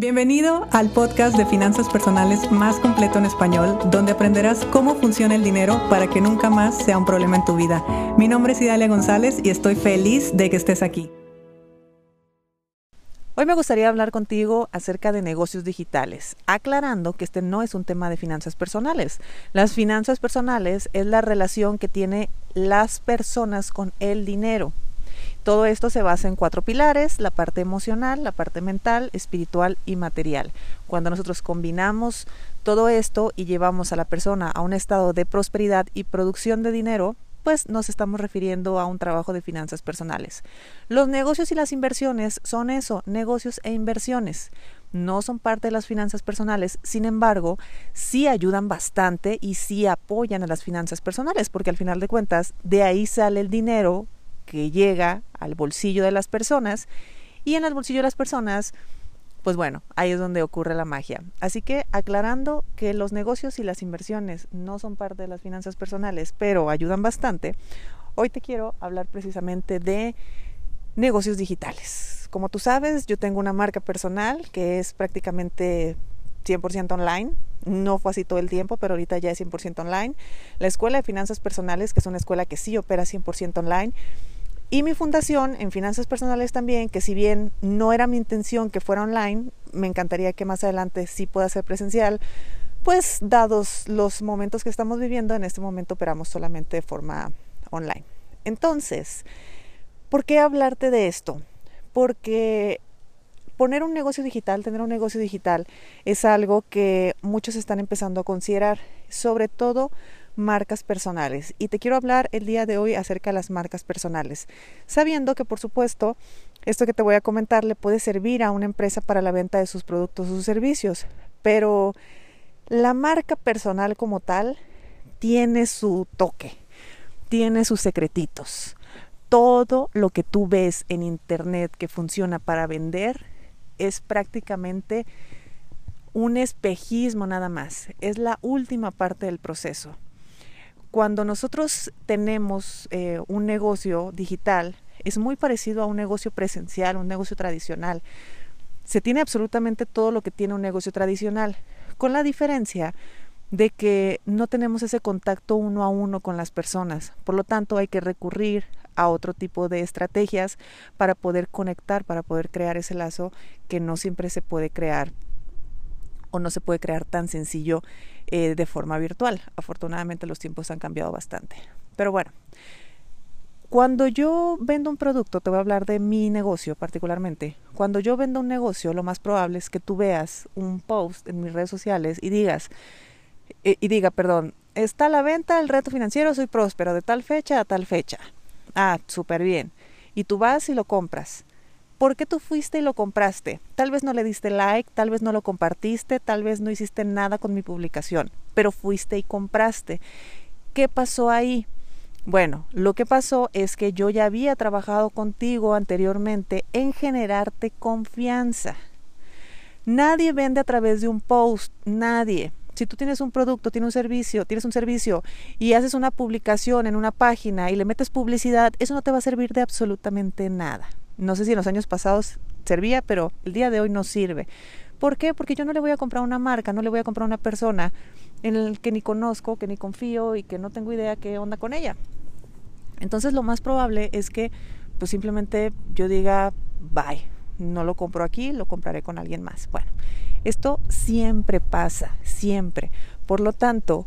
Bienvenido al podcast de finanzas personales más completo en español, donde aprenderás cómo funciona el dinero para que nunca más sea un problema en tu vida. Mi nombre es Idalia González y estoy feliz de que estés aquí. Hoy me gustaría hablar contigo acerca de negocios digitales, aclarando que este no es un tema de finanzas personales. Las finanzas personales es la relación que tiene las personas con el dinero. Todo esto se basa en cuatro pilares, la parte emocional, la parte mental, espiritual y material. Cuando nosotros combinamos todo esto y llevamos a la persona a un estado de prosperidad y producción de dinero, pues nos estamos refiriendo a un trabajo de finanzas personales. Los negocios y las inversiones son eso, negocios e inversiones. No son parte de las finanzas personales, sin embargo, sí ayudan bastante y sí apoyan a las finanzas personales, porque al final de cuentas, de ahí sale el dinero que llega al bolsillo de las personas y en el bolsillo de las personas, pues bueno, ahí es donde ocurre la magia. Así que aclarando que los negocios y las inversiones no son parte de las finanzas personales, pero ayudan bastante, hoy te quiero hablar precisamente de negocios digitales. Como tú sabes, yo tengo una marca personal que es prácticamente 100% online. No fue así todo el tiempo, pero ahorita ya es 100% online. La Escuela de Finanzas Personales, que es una escuela que sí opera 100% online. Y mi fundación en finanzas personales también, que si bien no era mi intención que fuera online, me encantaría que más adelante sí pueda ser presencial, pues dados los momentos que estamos viviendo, en este momento operamos solamente de forma online. Entonces, ¿por qué hablarte de esto? Porque poner un negocio digital, tener un negocio digital, es algo que muchos están empezando a considerar, sobre todo marcas personales. Y te quiero hablar el día de hoy acerca de las marcas personales, sabiendo que por supuesto esto que te voy a comentar le puede servir a una empresa para la venta de sus productos o sus servicios, pero la marca personal como tal tiene su toque, tiene sus secretitos. Todo lo que tú ves en internet que funciona para vender es prácticamente un espejismo nada más, es la última parte del proceso. Cuando nosotros tenemos eh, un negocio digital, es muy parecido a un negocio presencial, un negocio tradicional. Se tiene absolutamente todo lo que tiene un negocio tradicional, con la diferencia de que no tenemos ese contacto uno a uno con las personas. Por lo tanto, hay que recurrir a otro tipo de estrategias para poder conectar, para poder crear ese lazo que no siempre se puede crear o no se puede crear tan sencillo eh, de forma virtual. Afortunadamente los tiempos han cambiado bastante. Pero bueno, cuando yo vendo un producto, te voy a hablar de mi negocio particularmente. Cuando yo vendo un negocio, lo más probable es que tú veas un post en mis redes sociales y digas, eh, y diga, perdón, está a la venta el reto financiero, soy próspero, de tal fecha a tal fecha. Ah, súper bien. Y tú vas y lo compras. ¿Por qué tú fuiste y lo compraste? Tal vez no le diste like, tal vez no lo compartiste, tal vez no hiciste nada con mi publicación, pero fuiste y compraste. ¿Qué pasó ahí? Bueno, lo que pasó es que yo ya había trabajado contigo anteriormente en generarte confianza. Nadie vende a través de un post, nadie. Si tú tienes un producto, tienes un servicio, tienes un servicio y haces una publicación en una página y le metes publicidad, eso no te va a servir de absolutamente nada. No sé si en los años pasados servía, pero el día de hoy no sirve. ¿Por qué? Porque yo no le voy a comprar una marca, no le voy a comprar una persona en el que ni conozco, que ni confío y que no tengo idea qué onda con ella. Entonces lo más probable es que pues simplemente yo diga bye, no lo compro aquí, lo compraré con alguien más. Bueno, esto siempre pasa, siempre. Por lo tanto,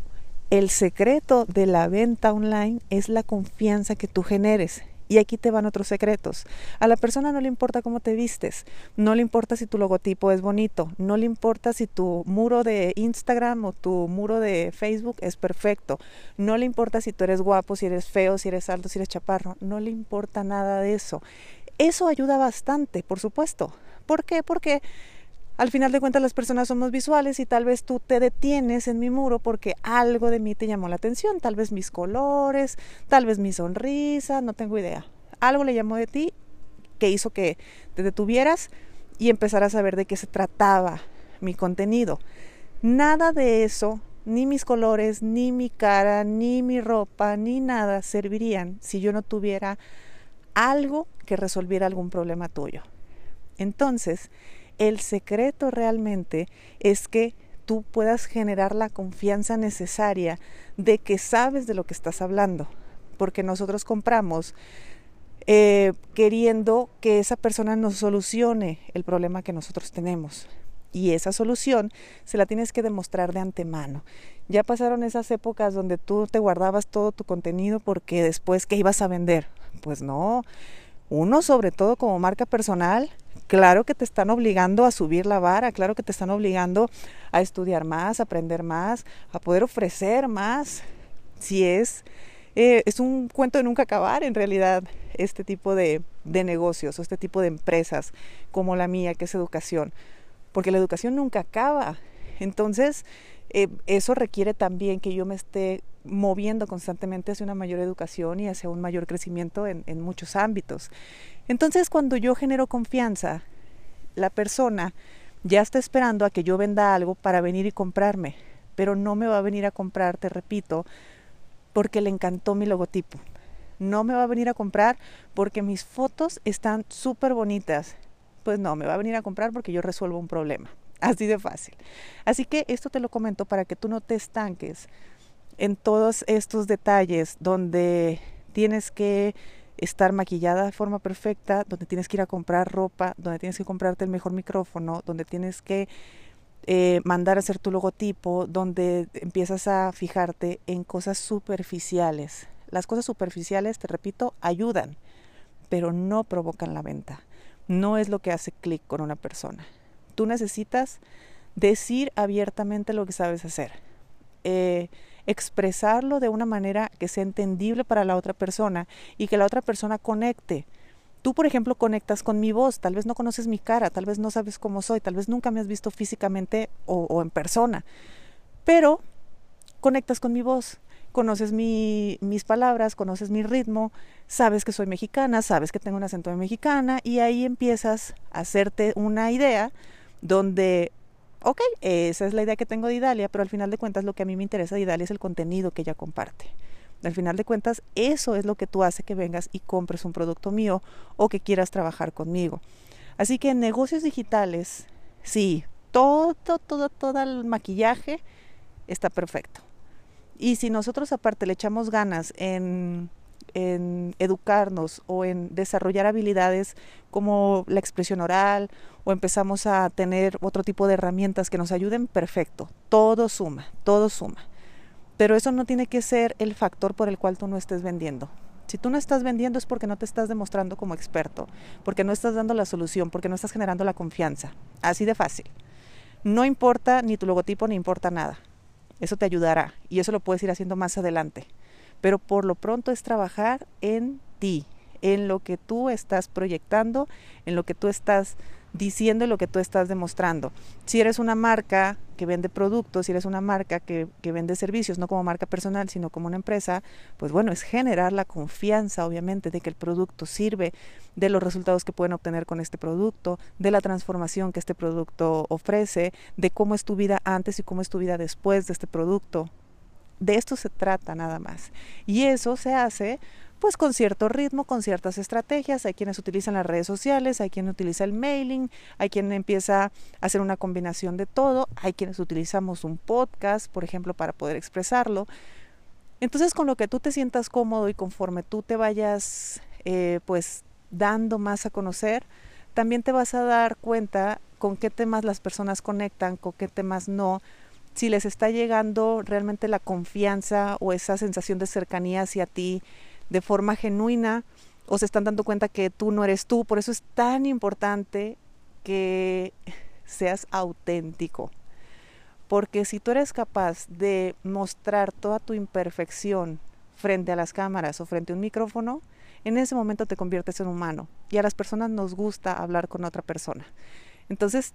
el secreto de la venta online es la confianza que tú generes. Y aquí te van otros secretos. A la persona no le importa cómo te vistes, no le importa si tu logotipo es bonito, no le importa si tu muro de Instagram o tu muro de Facebook es perfecto, no le importa si tú eres guapo, si eres feo, si eres alto, si eres chaparro, no le importa nada de eso. Eso ayuda bastante, por supuesto. ¿Por qué? Porque al final de cuentas las personas somos visuales y tal vez tú te detienes en mi muro porque algo de mí te llamó la atención, tal vez mis colores, tal vez mi sonrisa, no tengo idea. Algo le llamó de ti que hizo que te detuvieras y empezaras a ver de qué se trataba mi contenido. Nada de eso, ni mis colores, ni mi cara, ni mi ropa, ni nada servirían si yo no tuviera algo que resolviera algún problema tuyo. Entonces, El secreto realmente es que tú puedas generar la confianza necesaria de que sabes de lo que estás hablando, porque nosotros compramos eh, queriendo que esa persona nos solucione el problema que nosotros tenemos. Y esa solución se la tienes que demostrar de antemano. Ya pasaron esas épocas donde tú te guardabas todo tu contenido porque después, ¿qué ibas a vender? Pues no. Uno, sobre todo como marca personal, claro que te están obligando a subir la vara, claro que te están obligando a estudiar más, a aprender más, a poder ofrecer más. Si es, eh, es un cuento de nunca acabar en realidad este tipo de, de negocios o este tipo de empresas como la mía, que es educación, porque la educación nunca acaba. Entonces, eh, eso requiere también que yo me esté moviendo constantemente hacia una mayor educación y hacia un mayor crecimiento en, muchos ámbitos. Entonces, cuando yo genero confianza, la persona ya está esperando a que yo venda algo para venir y comprarme, pero no me va a venir a comprar, te repito, porque le encantó mi logotipo. No me va a venir a comprar porque mis fotos están súper bonitas. Pues no, me va a venir a comprar porque yo resuelvo un problema. Así de fácil. Así que esto te lo comento para que tú no te estanques en todos estos detalles donde tienes que estar maquillada de forma perfecta, donde tienes que ir a comprar ropa, donde tienes que comprarte el mejor micrófono, donde tienes que eh, mandar a hacer tu logotipo, donde empiezas a fijarte en cosas superficiales. Las cosas superficiales, te repito, ayudan, pero no provocan la venta. No es lo que hace clic con una persona. Tú necesitas decir abiertamente lo que sabes hacer. Eh, expresarlo de una manera que sea entendible para la otra persona y que la otra persona conecte. Tú, por ejemplo, conectas con mi voz, tal vez no conoces mi cara, tal vez no sabes cómo soy, tal vez nunca me has visto físicamente o, en persona, pero conectas con mi voz, conoces mi, mis palabras, conoces mi ritmo, sabes que soy mexicana, sabes que tengo un acento de mexicana y ahí empiezas a hacerte una idea donde ok, esa es la idea que tengo de Idalia, pero al final de cuentas lo que a mí me interesa de Idalia es el contenido que ella comparte. Al final de cuentas, eso es lo que tú hace que vengas y compres un producto mío o que quieras trabajar conmigo. Así que en negocios digitales, sí, todo, todo, todo el maquillaje está perfecto. Y si nosotros aparte le echamos ganas en en educarnos o en desarrollar habilidades como la expresión oral o empezamos a tener otro tipo de herramientas que nos ayuden, perfecto, todo suma, todo suma. Pero eso no tiene que ser el factor por el cual tú no estés vendiendo. Si tú no estás vendiendo es porque no te estás demostrando como experto, porque no estás dando la solución, porque no estás generando la confianza. Así de fácil. No importa ni tu logotipo, ni importa nada. Eso te ayudará y eso lo puedes ir haciendo más adelante pero por lo pronto es trabajar en ti, en lo que tú estás proyectando, en lo que tú estás diciendo y lo que tú estás demostrando. Si eres una marca que vende productos, si eres una marca que, que, vende servicios, no como marca personal, sino como una empresa, pues bueno, es generar la confianza, obviamente, de que el producto sirve, de los resultados que pueden obtener con este producto, de la transformación que este producto ofrece, de cómo es tu vida antes y cómo es tu vida después de este producto, de esto se trata nada más. Y eso se hace pues con cierto ritmo, con ciertas estrategias. Hay quienes utilizan las redes sociales, hay quien utiliza el mailing, hay quien empieza a hacer una combinación de todo, hay quienes utilizamos un podcast, por ejemplo, para poder expresarlo. Entonces, con lo que tú te sientas cómodo y conforme tú te vayas eh, pues dando más a conocer, también te vas a dar cuenta con qué temas las personas conectan, con qué temas no, si les está llegando realmente la confianza o esa sensación de cercanía hacia ti de forma genuina o se están dando cuenta que tú no eres tú. Por eso es tan importante que seas auténtico. Porque si tú eres capaz de mostrar toda tu imperfección frente a las cámaras o frente a un micrófono, en ese momento te conviertes en humano y a las personas nos gusta hablar con otra persona. Entonces,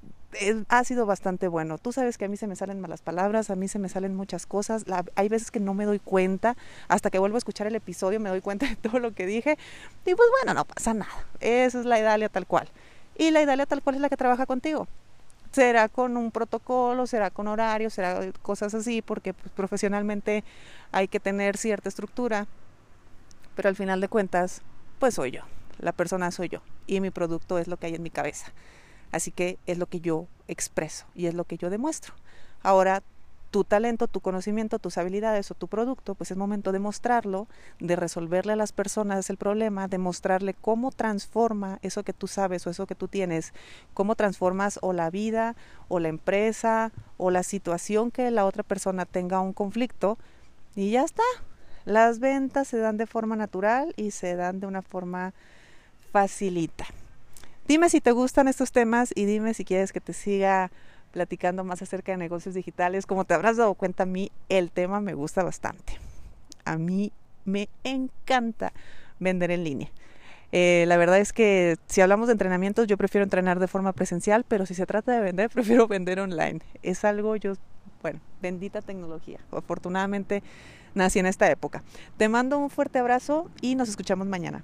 ha sido bastante bueno. Tú sabes que a mí se me salen malas palabras, a mí se me salen muchas cosas. hay veces que no me doy cuenta, hasta que vuelvo a escuchar el episodio me doy cuenta de todo lo que dije. Y pues bueno, no pasa nada. Esa es la Idalia tal cual. Y la Idalia tal cual es la que trabaja contigo. Será con un protocolo, será con horario, será cosas así, porque pues, profesionalmente hay que tener cierta estructura. Pero al final de cuentas, pues soy yo. La persona soy yo. Y mi producto es lo que hay en mi cabeza. Así que es lo que yo expreso y es lo que yo demuestro. Ahora tu talento, tu conocimiento, tus habilidades o tu producto, pues es momento de mostrarlo, de resolverle a las personas el problema, de mostrarle cómo transforma eso que tú sabes o eso que tú tienes, cómo transformas o la vida o la empresa o la situación que la otra persona tenga un conflicto y ya está. Las ventas se dan de forma natural y se dan de una forma facilita. Dime si te gustan estos temas y dime si quieres que te siga platicando más acerca de negocios digitales. Como te habrás dado cuenta, a mí el tema me gusta bastante. A mí me encanta vender en línea. Eh, la verdad es que si hablamos de entrenamientos, yo prefiero entrenar de forma presencial, pero si se trata de vender, prefiero vender online. Es algo, yo, bueno, bendita tecnología. Afortunadamente nací en esta época. Te mando un fuerte abrazo y nos escuchamos mañana.